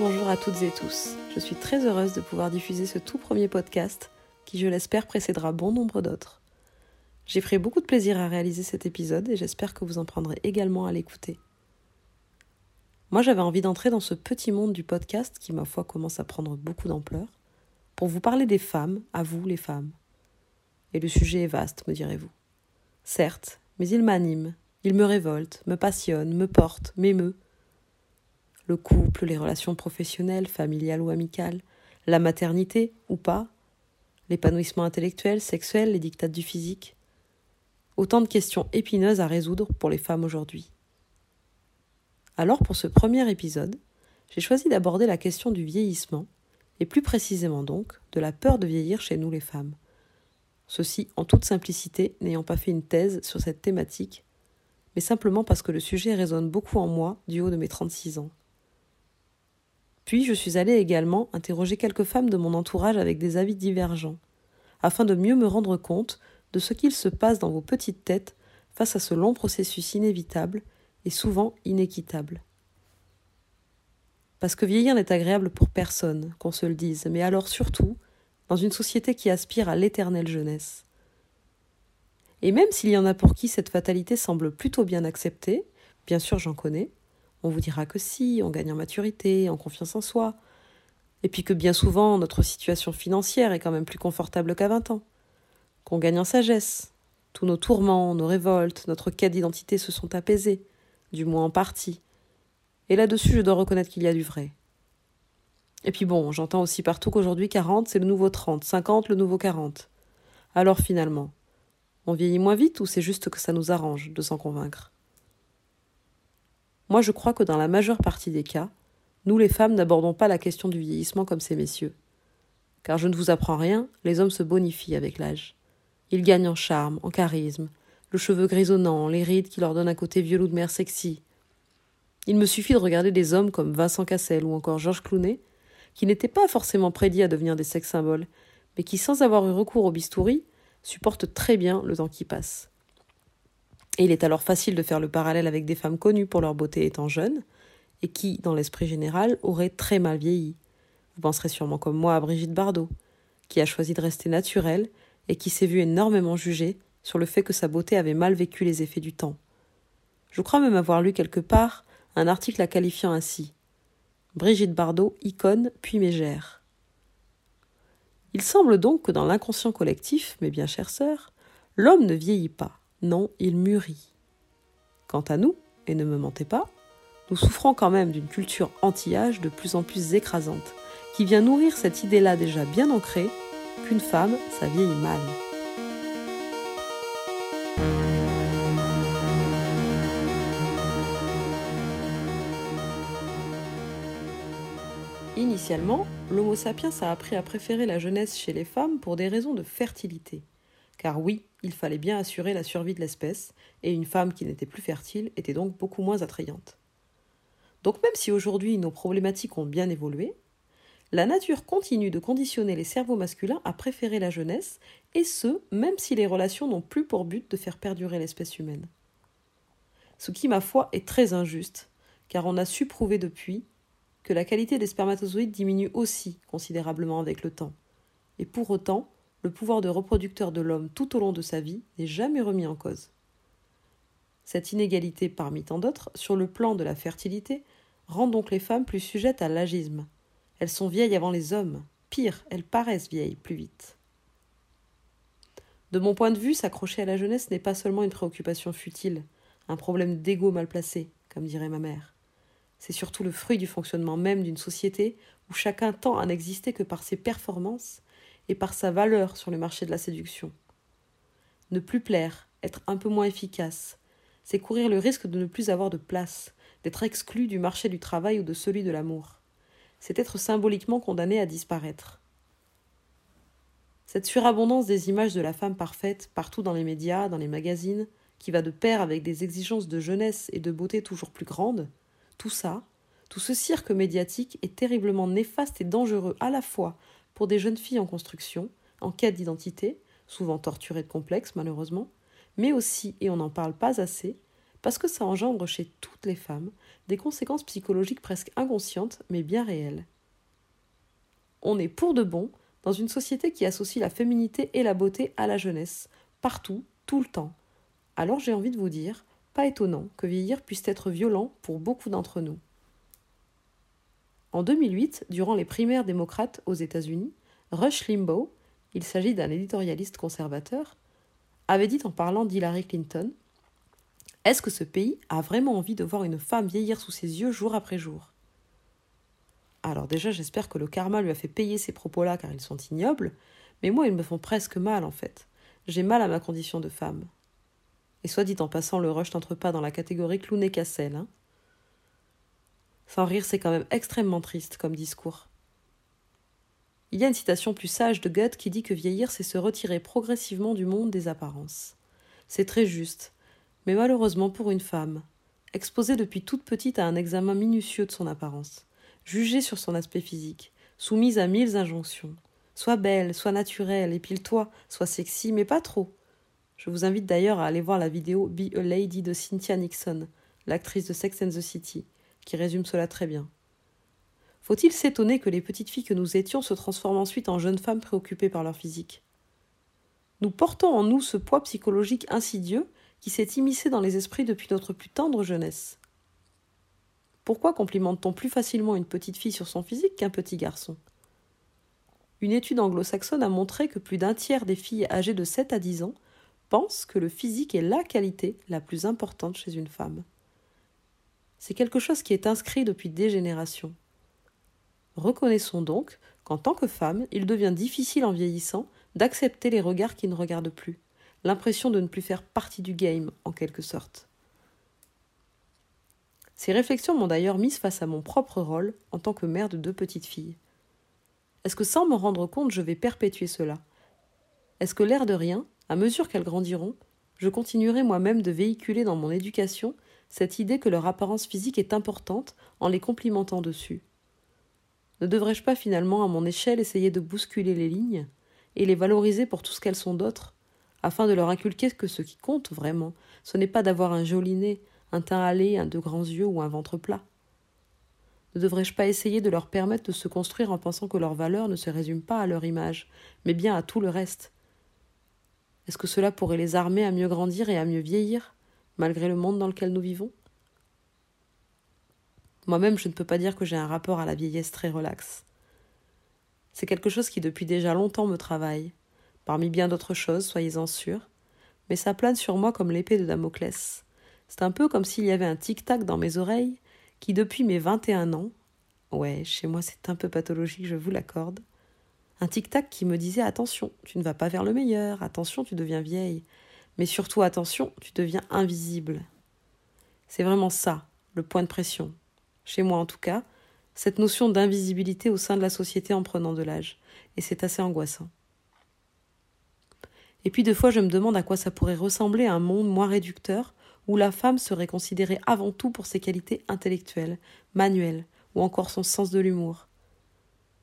bonjour à toutes et tous. Je suis très heureuse de pouvoir diffuser ce tout premier podcast qui, je l'espère, précédera bon nombre d'autres. J'ai pris beaucoup de plaisir à réaliser cet épisode et j'espère que vous en prendrez également à l'écouter. Moi, j'avais envie d'entrer dans ce petit monde du podcast qui, ma foi, commence à prendre beaucoup d'ampleur pour vous parler des femmes, à vous les femmes. Et le sujet est vaste, me direz-vous. Certes, mais il m'anime, il me révolte, me passionne, me porte, m'émeut le couple, les relations professionnelles, familiales ou amicales, la maternité ou pas, l'épanouissement intellectuel, sexuel, les dictats du physique. Autant de questions épineuses à résoudre pour les femmes aujourd'hui. Alors pour ce premier épisode, j'ai choisi d'aborder la question du vieillissement, et plus précisément donc de la peur de vieillir chez nous les femmes. Ceci en toute simplicité, n'ayant pas fait une thèse sur cette thématique, mais simplement parce que le sujet résonne beaucoup en moi du haut de mes 36 ans. Puis je suis allée également interroger quelques femmes de mon entourage avec des avis divergents, afin de mieux me rendre compte de ce qu'il se passe dans vos petites têtes face à ce long processus inévitable et souvent inéquitable. Parce que vieillir n'est agréable pour personne, qu'on se le dise, mais alors surtout dans une société qui aspire à l'éternelle jeunesse. Et même s'il y en a pour qui cette fatalité semble plutôt bien acceptée, bien sûr j'en connais, on vous dira que si, on gagne en maturité, en confiance en soi, et puis que bien souvent notre situation financière est quand même plus confortable qu'à 20 ans, qu'on gagne en sagesse, tous nos tourments, nos révoltes, notre quête d'identité se sont apaisés, du moins en partie. Et là-dessus, je dois reconnaître qu'il y a du vrai. Et puis bon, j'entends aussi partout qu'aujourd'hui 40, c'est le nouveau 30, 50, le nouveau 40. Alors finalement, on vieillit moins vite ou c'est juste que ça nous arrange de s'en convaincre? Moi, je crois que dans la majeure partie des cas, nous les femmes n'abordons pas la question du vieillissement comme ces messieurs. Car je ne vous apprends rien, les hommes se bonifient avec l'âge. Ils gagnent en charme, en charisme, le cheveu grisonnant, les rides qui leur donnent un côté vieux de mer sexy. Il me suffit de regarder des hommes comme Vincent Cassel ou encore Georges Clounet, qui n'étaient pas forcément prédits à devenir des sex symboles, mais qui, sans avoir eu recours au bistouri, supportent très bien le temps qui passe. Il est alors facile de faire le parallèle avec des femmes connues pour leur beauté étant jeunes, et qui, dans l'esprit général, auraient très mal vieilli. Vous penserez sûrement comme moi à Brigitte Bardot, qui a choisi de rester naturelle et qui s'est vue énormément jugée sur le fait que sa beauté avait mal vécu les effets du temps. Je crois même avoir lu quelque part un article la qualifiant ainsi. Brigitte Bardot, icône puis mégère. Il semble donc que dans l'inconscient collectif, mes bien chères sœurs, l'homme ne vieillit pas. Non, il mûrit. Quant à nous, et ne me mentez pas, nous souffrons quand même d'une culture anti-âge de plus en plus écrasante, qui vient nourrir cette idée-là déjà bien ancrée qu'une femme, ça vieillit mal. Initialement, l'Homo sapiens a appris à préférer la jeunesse chez les femmes pour des raisons de fertilité. Car oui, il fallait bien assurer la survie de l'espèce, et une femme qui n'était plus fertile était donc beaucoup moins attrayante. Donc même si aujourd'hui nos problématiques ont bien évolué, la nature continue de conditionner les cerveaux masculins à préférer la jeunesse, et ce, même si les relations n'ont plus pour but de faire perdurer l'espèce humaine. Ce qui, ma foi, est très injuste, car on a su prouver depuis que la qualité des spermatozoïdes diminue aussi considérablement avec le temps. Et pour autant, le pouvoir de reproducteur de l'homme tout au long de sa vie n'est jamais remis en cause. Cette inégalité, parmi tant d'autres, sur le plan de la fertilité, rend donc les femmes plus sujettes à l'agisme. Elles sont vieilles avant les hommes. Pire, elles paraissent vieilles plus vite. De mon point de vue, s'accrocher à la jeunesse n'est pas seulement une préoccupation futile, un problème d'ego mal placé, comme dirait ma mère. C'est surtout le fruit du fonctionnement même d'une société où chacun tend à n'exister que par ses performances et par sa valeur sur le marché de la séduction. Ne plus plaire, être un peu moins efficace, c'est courir le risque de ne plus avoir de place, d'être exclu du marché du travail ou de celui de l'amour. C'est être symboliquement condamné à disparaître. Cette surabondance des images de la femme parfaite partout dans les médias, dans les magazines, qui va de pair avec des exigences de jeunesse et de beauté toujours plus grandes, tout ça, tout ce cirque médiatique est terriblement néfaste et dangereux à la fois pour des jeunes filles en construction, en quête d'identité, souvent torturées de complexes malheureusement, mais aussi, et on n'en parle pas assez, parce que ça engendre chez toutes les femmes des conséquences psychologiques presque inconscientes, mais bien réelles. On est pour de bon dans une société qui associe la féminité et la beauté à la jeunesse, partout, tout le temps. Alors j'ai envie de vous dire, pas étonnant que vieillir puisse être violent pour beaucoup d'entre nous. En 2008, durant les primaires démocrates aux États-Unis, Rush Limbaugh, il s'agit d'un éditorialiste conservateur, avait dit en parlant d'Hillary Clinton Est-ce que ce pays a vraiment envie de voir une femme vieillir sous ses yeux jour après jour? Alors déjà, j'espère que le karma lui a fait payer ces propos-là car ils sont ignobles, mais moi, ils me font presque mal en fait. J'ai mal à ma condition de femme. Et soit dit en passant, le rush n'entre pas dans la catégorie clown cassel. Hein Sans rire, c'est quand même extrêmement triste comme discours. Il y a une citation plus sage de Goethe qui dit que vieillir, c'est se retirer progressivement du monde des apparences. C'est très juste, mais malheureusement pour une femme, exposée depuis toute petite à un examen minutieux de son apparence, jugée sur son aspect physique, soumise à mille injonctions. Sois belle, sois naturelle, épile-toi, sois sexy, mais pas trop. Je vous invite d'ailleurs à aller voir la vidéo Be a Lady de Cynthia Nixon, l'actrice de Sex and the City, qui résume cela très bien. Faut-il s'étonner que les petites filles que nous étions se transforment ensuite en jeunes femmes préoccupées par leur physique? Nous portons en nous ce poids psychologique insidieux qui s'est immiscé dans les esprits depuis notre plus tendre jeunesse. Pourquoi complimente-t-on plus facilement une petite fille sur son physique qu'un petit garçon? Une étude anglo-saxonne a montré que plus d'un tiers des filles âgées de 7 à 10 ans pensent que le physique est la qualité la plus importante chez une femme. C'est quelque chose qui est inscrit depuis des générations. Reconnaissons donc qu'en tant que femme, il devient difficile en vieillissant d'accepter les regards qui ne regardent plus, l'impression de ne plus faire partie du game, en quelque sorte. Ces réflexions m'ont d'ailleurs mise face à mon propre rôle en tant que mère de deux petites filles. Est-ce que sans m'en rendre compte, je vais perpétuer cela? Est-ce que l'air de rien, à mesure qu'elles grandiront, je continuerai moi-même de véhiculer dans mon éducation cette idée que leur apparence physique est importante en les complimentant dessus. Ne devrais-je pas finalement, à mon échelle, essayer de bousculer les lignes et les valoriser pour tout ce qu'elles sont d'autres, afin de leur inculquer que ce qui compte vraiment, ce n'est pas d'avoir un joli nez, un teint hâlé, un de grands yeux ou un ventre plat? Ne devrais-je pas essayer de leur permettre de se construire en pensant que leur valeur ne se résume pas à leur image, mais bien à tout le reste? Est-ce que cela pourrait les armer à mieux grandir et à mieux vieillir, malgré le monde dans lequel nous vivons. Moi-même, je ne peux pas dire que j'ai un rapport à la vieillesse très relax. C'est quelque chose qui depuis déjà longtemps me travaille, parmi bien d'autres choses, soyez-en sûrs, mais ça plane sur moi comme l'épée de Damoclès. C'est un peu comme s'il y avait un tic-tac dans mes oreilles qui, depuis mes vingt et un ans, ouais, chez moi c'est un peu pathologique, je vous l'accorde, un tic-tac qui me disait attention, tu ne vas pas vers le meilleur, attention, tu deviens vieille, mais surtout attention, tu deviens invisible. C'est vraiment ça, le point de pression, chez moi en tout cas, cette notion d'invisibilité au sein de la société en prenant de l'âge, et c'est assez angoissant. Et puis deux fois je me demande à quoi ça pourrait ressembler un monde moins réducteur, où la femme serait considérée avant tout pour ses qualités intellectuelles, manuelles, ou encore son sens de l'humour.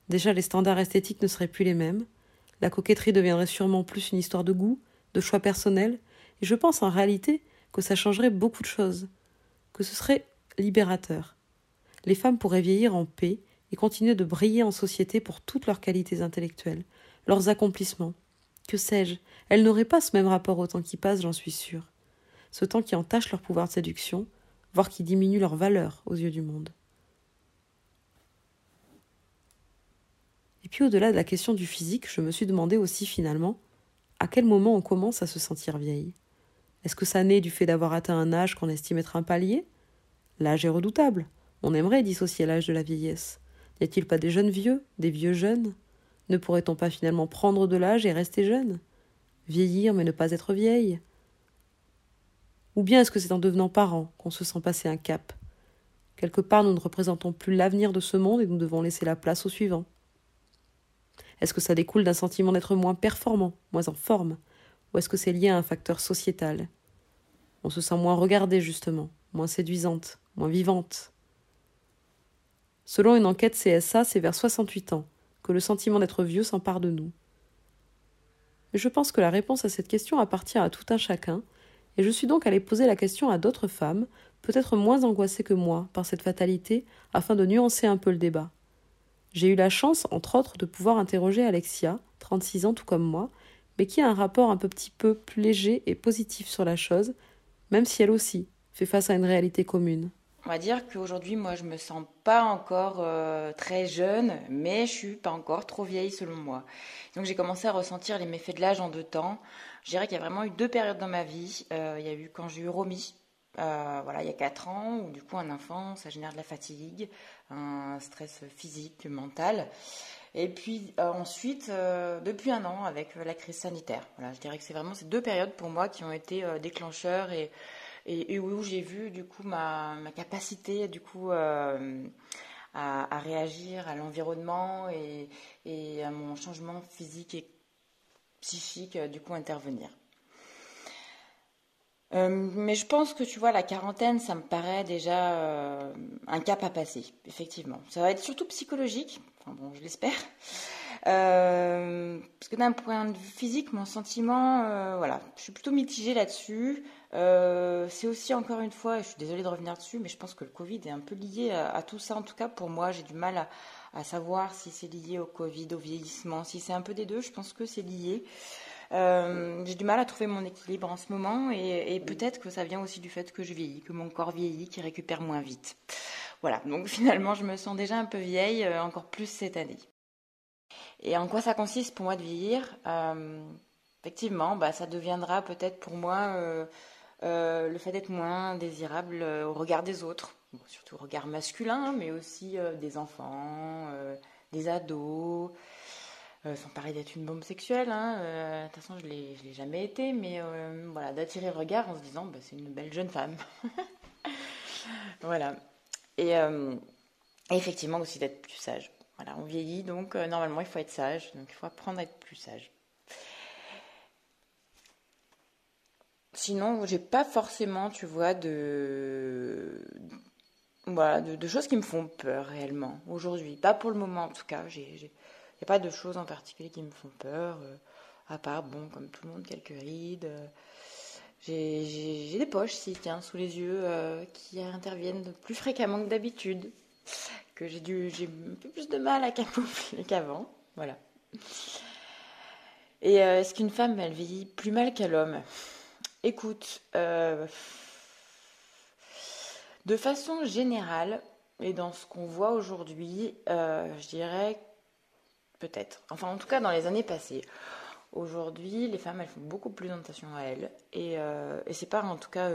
Déjà les standards esthétiques ne seraient plus les mêmes, la coquetterie deviendrait sûrement plus une histoire de goût, de choix personnel, et je pense en réalité que ça changerait beaucoup de choses, que ce serait libérateur les femmes pourraient vieillir en paix et continuer de briller en société pour toutes leurs qualités intellectuelles, leurs accomplissements. Que sais-je Elles n'auraient pas ce même rapport au temps qui passe, j'en suis sûre. Ce temps qui entache leur pouvoir de séduction, voire qui diminue leur valeur aux yeux du monde. Et puis au-delà de la question du physique, je me suis demandé aussi finalement à quel moment on commence à se sentir vieille? Est-ce que ça naît du fait d'avoir atteint un âge qu'on estime être un palier? L'âge est redoutable. On aimerait dissocier l'âge de la vieillesse. N'y a-t-il pas des jeunes vieux, des vieux jeunes? Ne pourrait-on pas finalement prendre de l'âge et rester jeune? Vieillir mais ne pas être vieille? Ou bien est-ce que c'est en devenant parent qu'on se sent passer un cap? Quelque part nous ne représentons plus l'avenir de ce monde et nous devons laisser la place au suivant. Est-ce que ça découle d'un sentiment d'être moins performant, moins en forme? Ou est-ce que c'est lié à un facteur sociétal? On se sent moins regardée justement, moins séduisante, moins vivante Selon une enquête CSA, c'est vers 68 ans que le sentiment d'être vieux s'empare de nous. Je pense que la réponse à cette question appartient à tout un chacun, et je suis donc allée poser la question à d'autres femmes, peut-être moins angoissées que moi par cette fatalité, afin de nuancer un peu le débat. J'ai eu la chance, entre autres, de pouvoir interroger Alexia, 36 ans tout comme moi, mais qui a un rapport un petit peu plus léger et positif sur la chose, même si elle aussi fait face à une réalité commune. On va dire qu'aujourd'hui, moi, je me sens pas encore euh, très jeune, mais je suis pas encore trop vieille selon moi. Donc, j'ai commencé à ressentir les méfaits de l'âge en deux temps. Je dirais qu'il y a vraiment eu deux périodes dans ma vie. Euh, il y a eu quand j'ai eu Romy, euh, voilà, il y a quatre ans, où du coup, un enfant, ça génère de la fatigue, un stress physique, mental. Et puis ensuite, depuis un an, avec la crise sanitaire. Voilà, je dirais que c'est vraiment ces deux périodes pour moi qui ont été déclencheurs et où j'ai vu du coup ma, capacité du coup euh, à, réagir à l'environnement et, et, à mon changement physique et psychique euh, du coup intervenir. Euh, mais je pense que tu vois la quarantaine, ça me paraît déjà euh, un cap à passer, effectivement. Ça va être surtout psychologique, enfin bon, je l'espère. Euh, parce que d'un point de vue physique, mon sentiment, voilà, je suis plutôt mitigée là-dessus. C'est aussi encore une fois, je suis désolée de revenir dessus, mais je pense que le Covid est un peu lié à, tout ça. En tout cas, pour moi, j'ai du mal à, savoir si c'est lié au Covid, au vieillissement, si c'est un peu des deux. Je pense que c'est lié. J'ai du mal à trouver mon équilibre en ce moment et, peut-être que ça vient aussi du fait que je vieillis, que mon corps vieillit, qui récupère moins vite. Voilà, donc finalement je me sens déjà un peu vieille, encore plus cette année. Et en quoi ça consiste pour moi de vieillir? Euh, Effectivement, bah, ça deviendra peut-être pour moi euh, euh, le fait d'être moins désirable au regard des autres, surtout au regard masculin, mais aussi des enfants, des ados. Sans parler d'être une bombe sexuelle, hein, de toute façon je ne l'ai jamais été, mais voilà, d'attirer le regard en se disant bah, c'est une belle jeune femme. voilà. Et, effectivement aussi d'être plus sage. Voilà, on vieillit, donc euh, normalement il faut être sage, donc il faut apprendre à être plus sage. Sinon, j'ai pas forcément, tu vois, de, voilà, de, choses qui me font peur réellement aujourd'hui. Pas pour le moment en tout cas. N'y a pas de choses en particulier qui me font peur, euh, à part, bon, comme tout le monde, quelques rides. Euh, j'ai des poches, si, tiens, sous les yeux, qui interviennent plus fréquemment que d'habitude que j'ai un peu plus de mal à camoufler qu'avant. Voilà. Et euh, est-ce qu'une femme, elle vieillit plus mal qu'un homme? Écoute, euh, de façon générale, et dans ce qu'on voit aujourd'hui, euh, je dirais peut-être. Enfin, en tout cas, dans les années passées. Aujourd'hui, les femmes, elles font beaucoup plus attention à elles. Et, et c'est pas en tout cas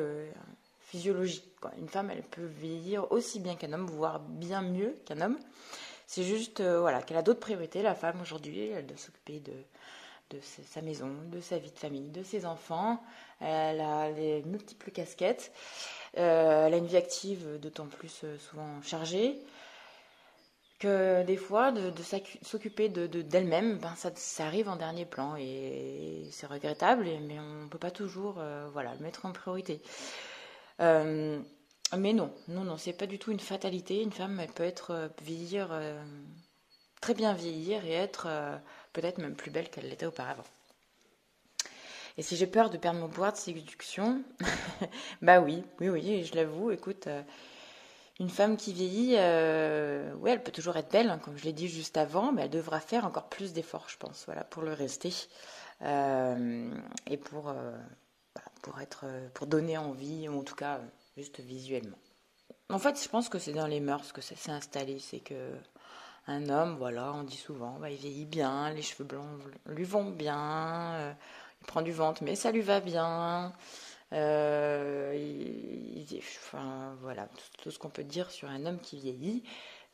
physiologique. Une femme, elle peut vieillir aussi bien qu'un homme, voire bien mieux qu'un homme. C'est juste euh, voilà, qu'elle a d'autres priorités. La femme, aujourd'hui, elle doit s'occuper de, sa maison, de sa vie de famille, de ses enfants. Elle a les multiples casquettes. Euh, elle a une vie active d'autant plus euh, souvent chargée que des fois, de, s'occuper d'elle-même, ben ça, arrive en dernier plan et c'est regrettable, mais on ne peut pas toujours voilà, le mettre en priorité. Euh, mais non, non, non, c'est pas du tout une fatalité. Une femme, peut être euh, vieillir, euh, très bien vieillir et être peut-être même plus belle qu'elle l'était auparavant. Et si j'ai peur de perdre mon pouvoir de séduction, bah oui, oui, oui, je l'avoue. Écoute, une femme qui vieillit, oui, elle peut toujours être belle, hein, comme je l'ai dit juste avant, mais elle devra faire encore plus d'efforts, je pense, voilà, pour le rester et pour pour, être, pour donner envie, en tout cas juste visuellement. En fait, je pense que c'est dans les mœurs que ça s'est installé. C'est que un homme, voilà, on dit souvent, bah, il vieillit bien, les cheveux blancs lui vont bien, euh, il prend du ventre, mais ça lui va bien. Euh, voilà, tout, ce qu'on peut dire sur un homme qui vieillit.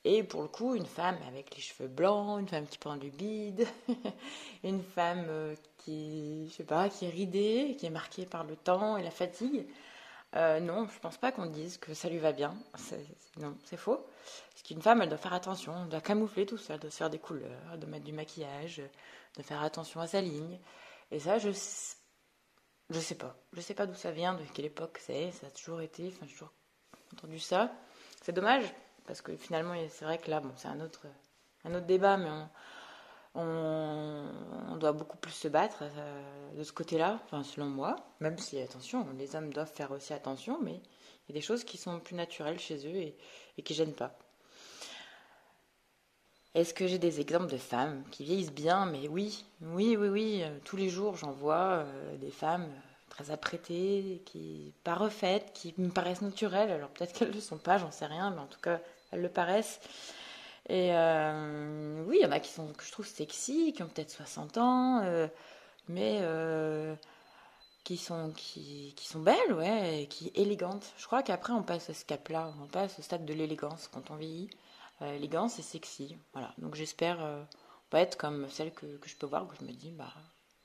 Et pour le coup, une femme avec les cheveux blancs, une femme qui prend du bide, une femme euh, qui, je sais pas, qui est ridée, qui est marquée par le temps et la fatigue. Euh, non, je pense pas qu'on dise que ça lui va bien. non, c'est faux. Parce qu'une femme, elle doit faire attention, elle doit camoufler tout ça, elle doit se faire des couleurs, de mettre du maquillage, de faire attention à sa ligne. Et ça, je je sais pas. Je sais pas d'où ça vient, de quelle époque c'est. Ça a toujours été. Enfin, j'ai toujours entendu ça. C'est dommage parce que finalement, c'est vrai que là, bon, c'est un autre, un autre débat, mais on, doit beaucoup plus se battre de ce côté-là, enfin, selon moi, même si, attention, les hommes doivent faire aussi attention, mais il y a des choses qui sont plus naturelles chez eux et, et qui gênent pas. Est-ce que j'ai des exemples de femmes qui vieillissent bien? Mais oui, oui, oui, oui. Tous les jours, j'en vois euh, des femmes très apprêtées, qui pas refaites, qui me paraissent naturelles. Alors peut-être qu'elles ne le sont pas, j'en sais rien, mais en tout cas, elles le paraissent. Et euh, oui, il y en a qui sont que je trouve sexy, qui ont peut-être 60 ans, euh, mais qui sont qui, qui, sont belles, ouais, qui élégantes. Je crois qu'après on passe à ce cap-là, on passe au stade de l'élégance quand on vieillit. Euh, élégance et sexy. Voilà. Donc j'espère euh, pas être comme celle que, je peux voir, que je me dis, bah,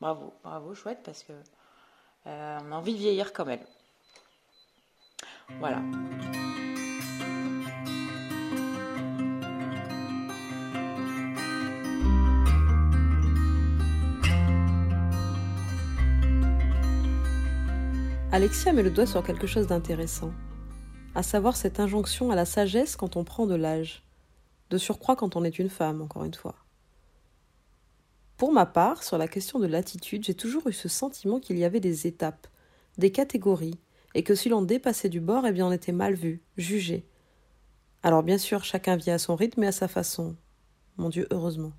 bravo, bravo, chouette, parce que euh, on a envie de vieillir comme elle. Voilà. Alexia met le doigt sur quelque chose d'intéressant, à savoir cette injonction à la sagesse quand on prend de l'âge de surcroît quand on est une femme, encore une fois. Pour ma part, sur la question de l'attitude, j'ai toujours eu ce sentiment qu'il y avait des étapes, des catégories, et que si l'on dépassait du bord, eh bien on était mal vu, jugé. Alors bien sûr, chacun vit à son rythme et à sa façon. Mon Dieu, heureusement.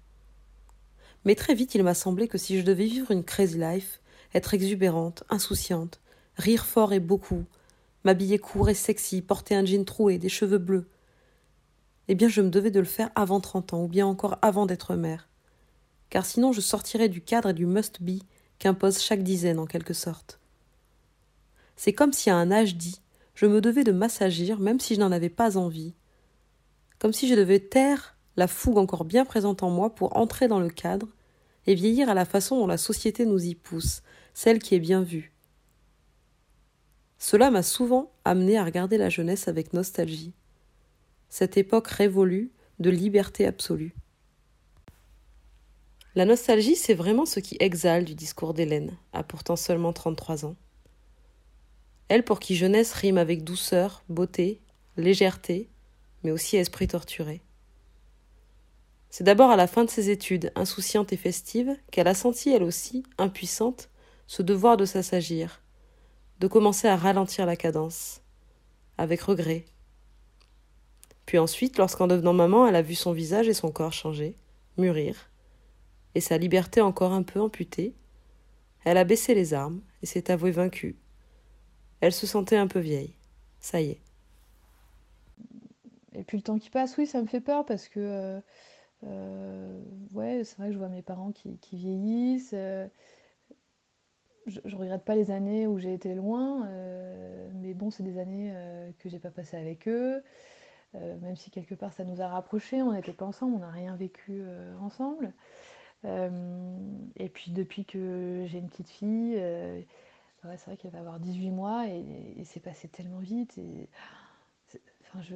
Mais très vite, il m'a semblé que si je devais vivre une crazy life, être exubérante, insouciante, rire fort et beaucoup, m'habiller court et sexy, porter un jean troué, des cheveux bleus, eh bien je me devais de le faire avant 30 ans, ou bien encore avant d'être mère. Car sinon je sortirais du cadre et du must-be qu'impose chaque dizaine en quelque sorte. C'est comme si à un âge dit, je me devais de m'assagir même si je n'en avais pas envie. Comme si je devais taire la fougue encore bien présente en moi pour entrer dans le cadre et vieillir à la façon dont la société nous y pousse, celle qui est bien vue. Cela m'a souvent amené à regarder la jeunesse avec nostalgie cette époque révolue de liberté absolue. La nostalgie, c'est vraiment ce qui exhale du discours d'Hélène, à pourtant seulement 33 ans. Elle pour qui jeunesse rime avec douceur, beauté, légèreté, mais aussi esprit torturé. C'est d'abord à la fin de ses études, insouciante et festive, qu'elle a senti, elle aussi, impuissante, ce devoir de s'assagir, de commencer à ralentir la cadence, avec regret, puis ensuite, lorsqu'en devenant maman, elle a vu son visage et son corps changer, mûrir, et sa liberté encore un peu amputée, elle a baissé les armes et s'est avouée vaincue. Elle se sentait un peu vieille. Ça y est. Et puis le temps qui passe, oui, ça me fait peur parce que, euh, euh, ouais, c'est vrai que je vois mes parents qui, vieillissent. Euh, je, ne regrette pas les années où j'ai été loin, mais bon, c'est des années que j'ai pas passées avec eux. Euh, même si quelque part ça nous a rapprochés, on n'était pas ensemble, on n'a rien vécu euh, ensemble. Euh, et puis depuis que j'ai une petite fille, c'est vrai qu'elle va avoir 18 mois et, c'est passé tellement vite. Et, enfin, je...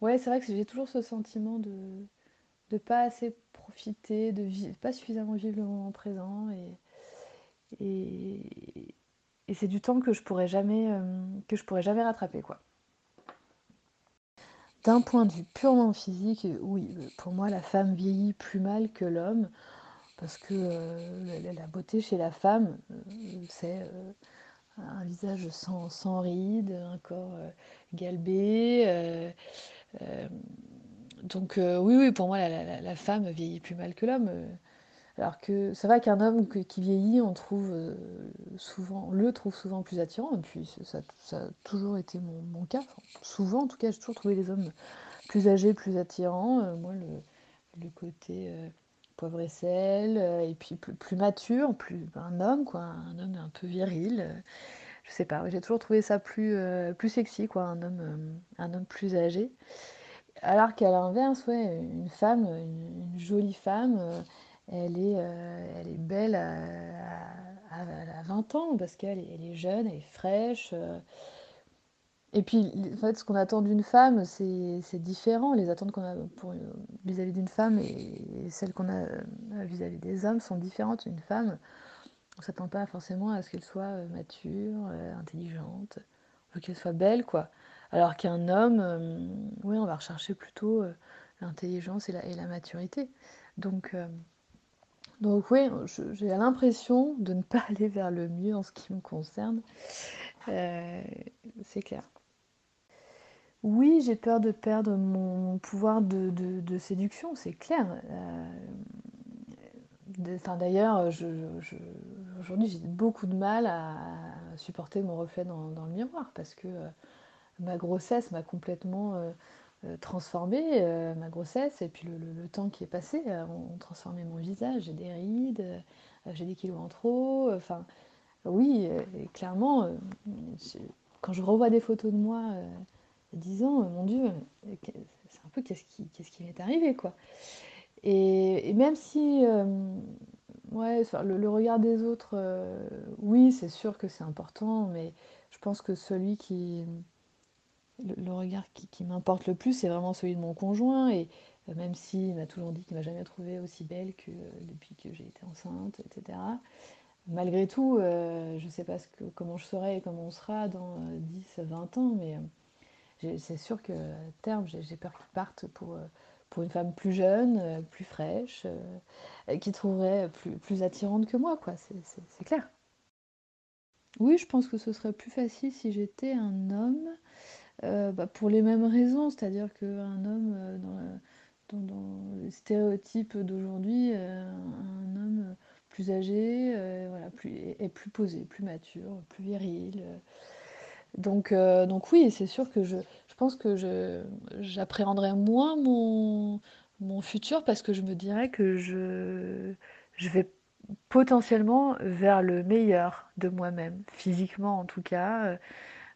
Ouais, c'est vrai que j'ai toujours ce sentiment de ne pas assez profiter, de pas suffisamment vivre le moment présent. Et, et, et c'est du temps que je pourrais jamais, que je pourrais jamais rattraper. quoi. D'un point de vue purement physique, oui, pour moi, la femme vieillit plus mal que l'homme, parce que euh, la, beauté chez la femme, euh, c'est euh, un visage sans, rides, un corps galbé. donc oui, oui, pour moi, la, la, femme vieillit plus mal que l'homme. Alors que c'est vrai qu'un homme qui vieillit, on euh, le trouve souvent plus attirant. Et puis ça, a toujours été mon, cas. souvent, en tout cas, j'ai toujours trouvé les hommes plus âgés, plus attirants. Euh, moi, le, côté euh, poivre et sel, et puis plus, mature, plus un homme, quoi, un homme un peu viril. je sais pas, j'ai toujours trouvé ça plus, plus sexy, quoi, un homme, un homme plus âgé. Alors qu'à l'inverse, ouais, une femme, une jolie femme elle est, euh, elle est belle à, 20 ans parce qu'elle est, jeune, elle est fraîche. Euh. Et puis, en fait, ce qu'on attend d'une femme, c'est différent. Les attentes qu'on a vis-à-vis d'une femme et, celles qu'on a euh, vis-à-vis des hommes sont différentes. Une femme, on ne s'attend pas forcément à ce qu'elle soit mature, intelligente, qu'elle soit belle, quoi. Alors qu'un homme, oui, on va rechercher plutôt l'intelligence et la, et la, maturité. Donc, Donc oui, j'ai l'impression de ne pas aller vers le mieux en ce qui me concerne. Euh, c'est clair. Oui, j'ai peur de perdre mon pouvoir de, séduction, c'est clair. Euh, D'ailleurs, aujourd'hui, j'ai beaucoup de mal à, supporter mon reflet dans, le miroir parce que euh, ma grossesse m'a complètement euh, euh, transformée, ma grossesse et puis le, temps qui est passé ont transformé mon visage. J'ai des rides, j'ai des kilos en trop. Enfin, oui, clairement, quand je revois des photos de moi il y a 10 ans, mon Dieu, c'est un peu qu'est-ce qui, m'est arrivé, quoi. Et, même si euh, ouais, le, regard des autres, euh, oui, c'est sûr que c'est important, mais je pense que celui qui. Le, regard qui, m'importe le plus, c'est vraiment celui de mon conjoint. Et euh, même s'il m'a toujours dit qu'il m'a jamais trouvée aussi belle que depuis que j'ai été enceinte, etc. Malgré tout, je ne sais pas comment je serai et comment on sera dans 10, 20 ans, mais c'est sûr que terme, j'ai peur qu'il parte pour une femme plus jeune, euh, plus fraîche, euh, qui trouverait plus, plus attirante que moi, quoi. C'est clair. Oui, je pense que ce serait plus facile si j'étais un homme, euh, bah, pour les mêmes raisons, c'est-à-dire qu'un homme, dans, dans, les stéréotypes d'aujourd'hui, un homme plus âgé, voilà, plus, est plus posé, plus mature, plus viril. Donc, donc oui, c'est sûr que je, je pense que j'appréhenderais moins mon, mon futur parce que je me dirais que je, je vais potentiellement vers le meilleur de moi-même, physiquement en tout cas.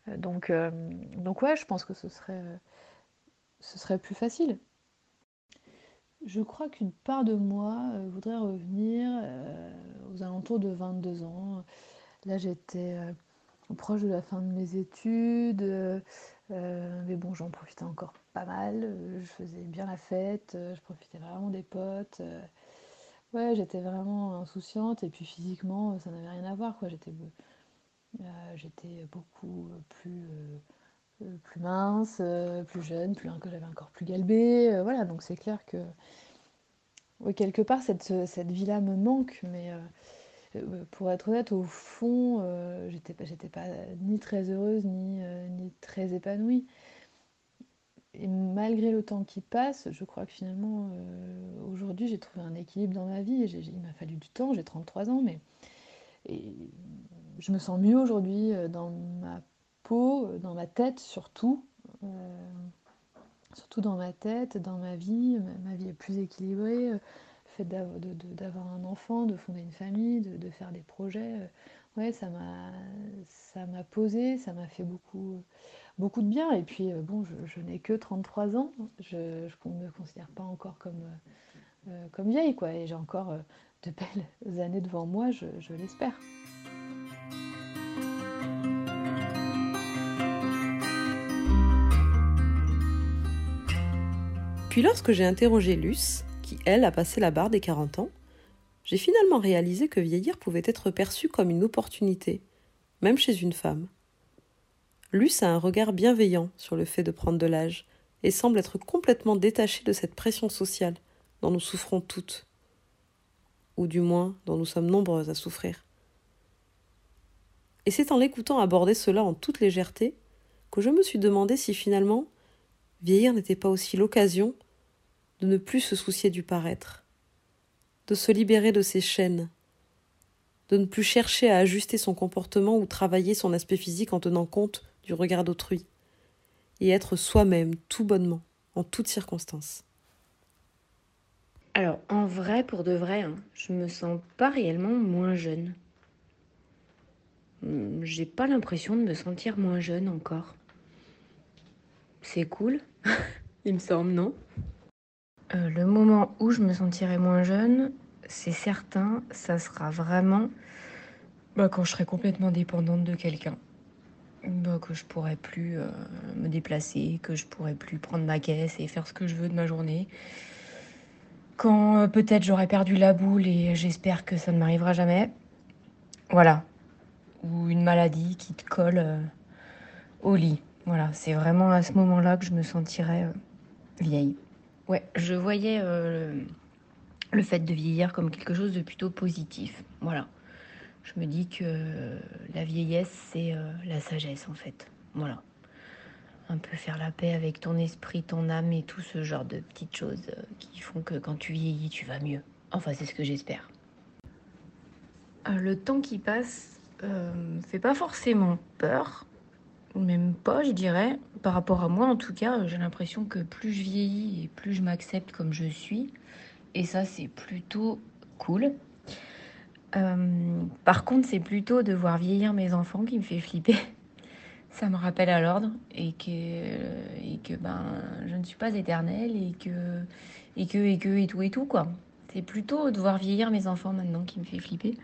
Donc, euh, donc ouais, je pense que ce serait, ce serait plus facile. Je crois qu'une part de moi euh, voudrait revenir euh, aux alentours de 22 ans. Là, j'étais proche de la fin de mes études. Mais bon, j'en profitais encore pas mal. Je faisais bien la fête, je profitais vraiment des potes. ouais, j'étais vraiment insouciante et puis physiquement, ça n'avait rien à voir. J'étais, j'étais beaucoup plus, plus mince, plus jeune, plus que j'avais encore plus galbé. voilà, donc c'est clair que quelque part, cette, cette vie-là me manque, mais euh, pour être honnête, au fond, euh, j'étais pas, ni très heureuse ni, euh, ni très épanouie. Et malgré le temps qui passe, je crois que finalement, aujourd'hui, j'ai trouvé un équilibre dans ma vie. il m'a fallu du temps, j'ai 33 ans, mais je me sens mieux aujourd'hui dans ma peau, dans ma tête surtout. surtout dans ma tête, dans ma vie. Ma, vie est plus équilibrée fait d'avoir un enfant, de fonder une famille, de, faire des projets, euh, ouais, ça m'a posé, ça m'a fait beaucoup, beaucoup de bien. Et puis, euh, bon, je, n'ai que 33 ans, je ne me considère pas encore comme, euh, comme vieille, quoi. Et j'ai encore de belles années devant moi, je l'espère. Puis lorsque j'ai interrogé Luce, qui, elle, a passé la barre des 40 ans, j'ai finalement réalisé que vieillir pouvait être perçu comme une opportunité, même chez une femme. Luce a un regard bienveillant sur le fait de prendre de l'âge et semble être complètement détachée de cette pression sociale dont nous souffrons toutes, ou du moins dont nous sommes nombreuses à souffrir. Et c'est en l'écoutant aborder cela en toute légèreté que je me suis demandé si finalement vieillir n'était pas aussi l'occasion de ne plus se soucier du paraître, de se libérer de ses chaînes, de ne plus chercher à ajuster son comportement ou travailler son aspect physique en tenant compte du regard d'autrui, et être soi-même tout bonnement, en toutes circonstances. Alors, en vrai, pour de vrai, hein, je me sens pas réellement moins jeune. Hmm, j'ai pas l'impression de me sentir moins jeune encore. C'est cool, il me semble, non? Euh, le moment où je me sentirai moins jeune, c'est certain, ça sera vraiment bah, quand je serai complètement dépendante de quelqu'un. Bah, que je pourrai plus euh, me déplacer, que je pourrai plus prendre ma caisse et faire ce que je veux de ma journée. Quand euh, peut-être j'aurai perdu la boule et j'espère que ça ne m'arrivera jamais. Voilà. Ou une maladie qui te colle au lit. Voilà, c'est vraiment à ce moment-là que je me sentirai vieille. Ouais, je voyais euh, le fait de vieillir comme quelque chose de plutôt positif. Voilà. Je me dis que la vieillesse, c'est euh, la sagesse en fait. Voilà. Un peu faire la paix avec ton esprit, ton âme et tout ce genre de petites choses euh, qui font que quand tu vieillis, tu vas mieux. Enfin, c'est ce que j'espère. Euh, le temps qui passe euh, fait pas forcément peur, même pas, je dirais. Par rapport à moi, en tout cas, j'ai l'impression que plus je vieillis et plus je m'accepte comme je suis. Et ça, c'est plutôt cool. Euh, par contre, c'est plutôt de voir vieillir mes enfants qui me fait flipper. Ça me rappelle à l'ordre et que, et que ben, je ne suis pas éternelle et que, et que, et que, et tout, et tout, quoi. C'est plutôt de voir vieillir mes enfants maintenant qui me fait flipper.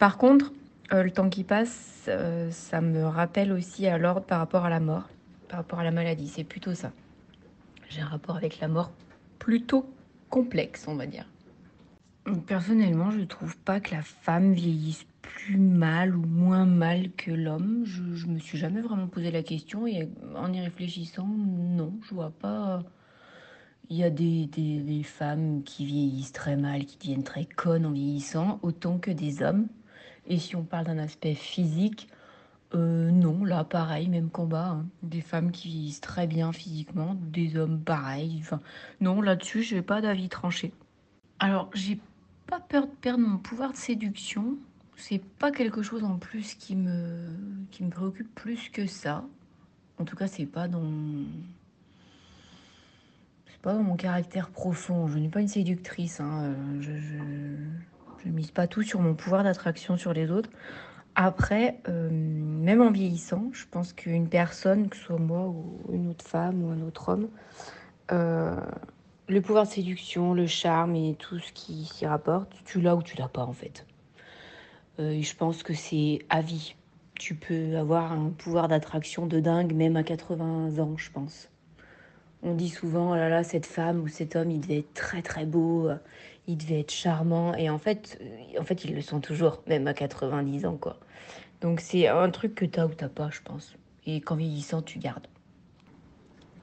Par contre, le temps qui passe, euh, ça me rappelle aussi à l'ordre par rapport à la mort, par rapport à la maladie. C'est plutôt ça. J'ai un rapport avec la mort plutôt complexe, on va dire. Personnellement, je trouve pas que la femme vieillisse plus mal ou moins mal que l'homme. Je, je me suis jamais vraiment posé la question et en y réfléchissant, non, je vois pas. Il y a des, des, des femmes qui vieillissent très mal, qui deviennent très connes en vieillissant, autant que des hommes. Et si on parle d'un aspect physique, euh, non, là pareil, même combat. hein. Des femmes qui vieillissent très bien physiquement, des hommes pareil. Enfin, non, là-dessus, je n'ai pas d'avis tranché. Alors, j'ai pas peur de perdre mon pouvoir de séduction. C'est pas quelque chose en plus qui me, qui me préoccupe plus que ça. En tout cas, c'est pas dans. C'est pas dans mon caractère profond. Je n'ai pas une séductrice. hein. Euh, Je, je, je mise pas tout sur mon pouvoir d'attraction sur les autres. Après, euh, même en vieillissant, je pense qu'une personne, que ce soit moi ou une autre femme ou un autre homme, euh, le pouvoir de séduction, le charme et tout ce qui s'y rapporte, tu l'as ou tu l'as pas en fait. Euh, je pense que c'est à vie. Tu peux avoir un pouvoir d'attraction de dingue même à 80 ans, je pense. On dit souvent, oh là là, cette femme ou cet homme, il devait être très très beau, il devait être charmant. Et en fait, euh, en fait, ils le sont toujours, même à 90 ans, quoi. Donc c'est un truc que t'as ou t'as pas, je pense. Et qu'en vieillissant, tu gardes.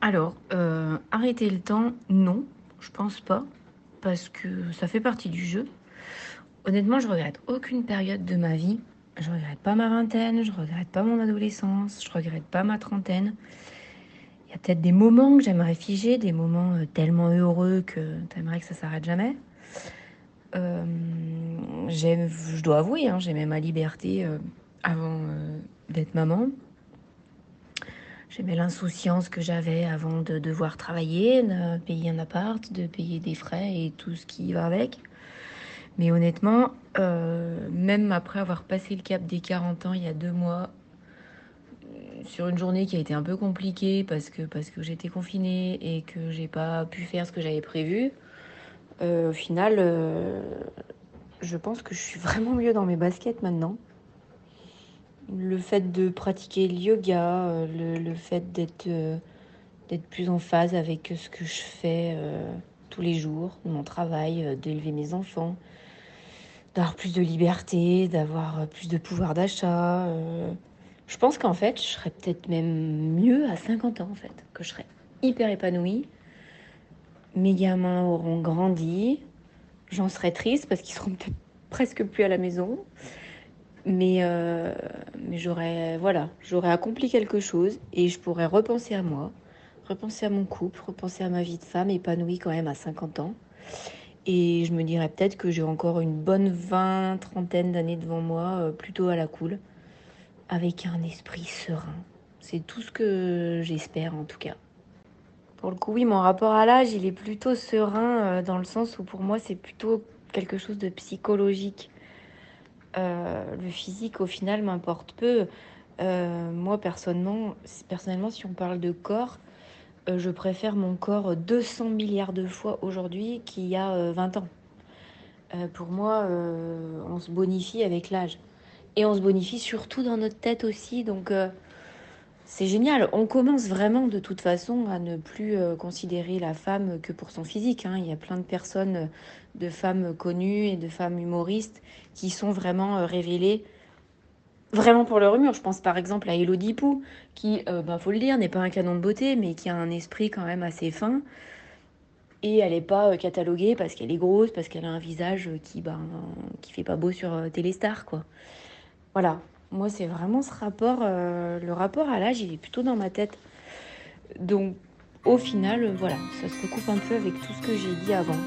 Alors, euh, arrêter le temps, non, je pense pas, parce que ça fait partie du jeu. Honnêtement, je regrette aucune période de ma vie. Je regrette pas ma vingtaine, je regrette pas mon adolescence, je regrette pas ma trentaine. Il y a peut-être des moments que j'aimerais figer, des moments euh, tellement heureux que t'aimerais que ça s'arrête jamais. Euh, je dois avouer, hein, j'aimais ma liberté euh, avant euh, d'être maman. J'aimais l'insouciance que j'avais avant de devoir travailler, de payer un appart, de payer des frais et tout ce qui va avec. Mais honnêtement, même après avoir passé le cap des 40 ans il y a deux mois, sur une journée qui a été un peu compliquée parce que, parce que j'étais confinée et que j'ai pas pu faire ce que j'avais prévu, au final, euh, je pense que je suis vraiment mieux dans mes baskets maintenant. Le fait de pratiquer le yoga, euh, le, fait d'être euh, plus en phase avec ce que je fais euh, tous les jours, mon travail, euh, d'élever mes enfants, d'avoir plus de liberté, d'avoir euh, plus de pouvoir d'achat. euh, je pense qu'en fait, je serais peut-être même mieux à 50 ans, en fait, que je serais hyper épanouie. Mes gamins auront grandi. J'en serais triste parce qu'ils seront peut-être presque plus à la maison. Mais, euh, j'aurais voilà, accompli quelque chose et je pourrais repenser à moi, repenser à mon couple, repenser à ma vie de femme épanouie quand même à 50 ans. Et je me dirais peut-être que j'ai encore une bonne vingt, trentaine d'années devant moi, euh, plutôt à la cool, avec un esprit serein. C'est tout ce que j'espère en tout cas. Pour le coup, oui, mon rapport à l'âge, il est plutôt serein euh, dans le sens où pour moi, c'est plutôt quelque chose de psychologique. Euh, le physique, au final, m'importe peu. Euh, moi, personnellement, si on parle de corps, je préfère mon corps 200 milliards de fois aujourd'hui qu'il y a euh, 20 ans. Pour moi, on se bonifie avec l'âge. Et on se bonifie surtout dans notre tête aussi. Donc, c'est génial. On commence vraiment de toute façon à ne plus euh, considérer la femme que pour son physique. hein. Il y a plein de personnes, euh, de femmes connues et de femmes humoristes qui sont vraiment euh, révélées vraiment pour leur humeur. Je pense par exemple à Elodie Pou, qui, euh, ben, faut le dire, n'est pas un canon de beauté, mais qui a un esprit quand même assez fin. et elle n'est pas cataloguée parce qu'elle est grosse, parce qu'elle a un visage qui ben qui fait pas beau sur Téléstar quoi. Voilà, moi c'est vraiment ce rapport, le rapport à l'âge il est plutôt dans ma tête. Donc au final voilà, ça se recoupe un peu avec tout ce que j'ai dit avant.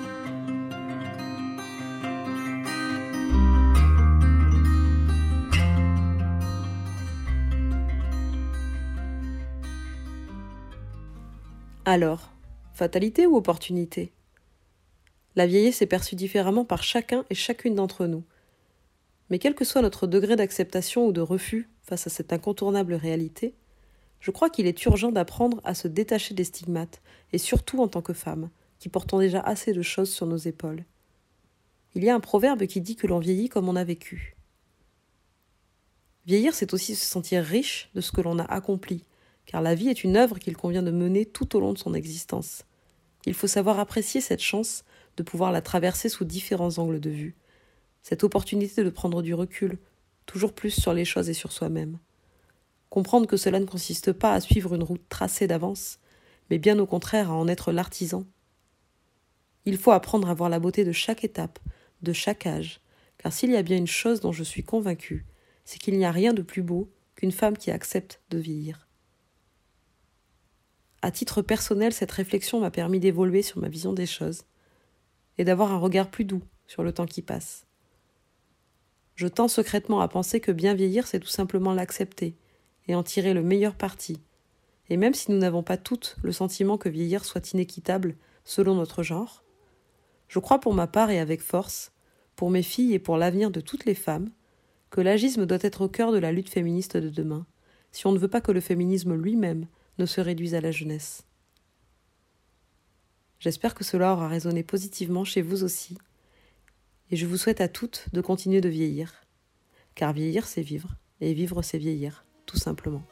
Alors, fatalité ou opportunité? La vieillesse est perçue différemment par chacun et chacune d'entre nous. Mais quel que soit notre degré d'acceptation ou de refus face à cette incontournable réalité, je crois qu'il est urgent d'apprendre à se détacher des stigmates, et surtout en tant que femme, qui portons déjà assez de choses sur nos épaules. Il y a un proverbe qui dit que l'on vieillit comme on a vécu. Vieillir, c'est aussi se sentir riche de ce que l'on a accompli, car la vie est une œuvre qu'il convient de mener tout au long de son existence. Il faut savoir apprécier cette chance de pouvoir la traverser sous différents angles de vue, cette opportunité de prendre du recul, toujours plus sur les choses et sur soi-même. Comprendre que cela ne consiste pas à suivre une route tracée d'avance, mais bien au contraire à en être l'artisan. Il faut apprendre à voir la beauté de chaque étape, de chaque âge, car s'il y a bien une chose dont je suis convaincue, c'est qu'il n'y a rien de plus beau qu'une femme qui accepte de vieillir. À titre personnel, cette réflexion m'a permis d'évoluer sur ma vision des choses et d'avoir un regard plus doux sur le temps qui passe. Je tends secrètement à penser que bien vieillir, c'est tout simplement l'accepter et en tirer le meilleur parti. Et même si nous n'avons pas toutes le sentiment que vieillir soit inéquitable selon notre genre, je crois pour ma part et avec force, pour mes filles et pour l'avenir de toutes les femmes, que l'agisme doit être au cœur de la lutte féministe de demain, si on ne veut pas que le féminisme lui-même ne se réduisent à la jeunesse. J'espère que cela aura résonné positivement chez vous aussi, et je vous souhaite à toutes de continuer de vieillir, car vieillir c'est vivre, et vivre c'est vieillir, tout simplement.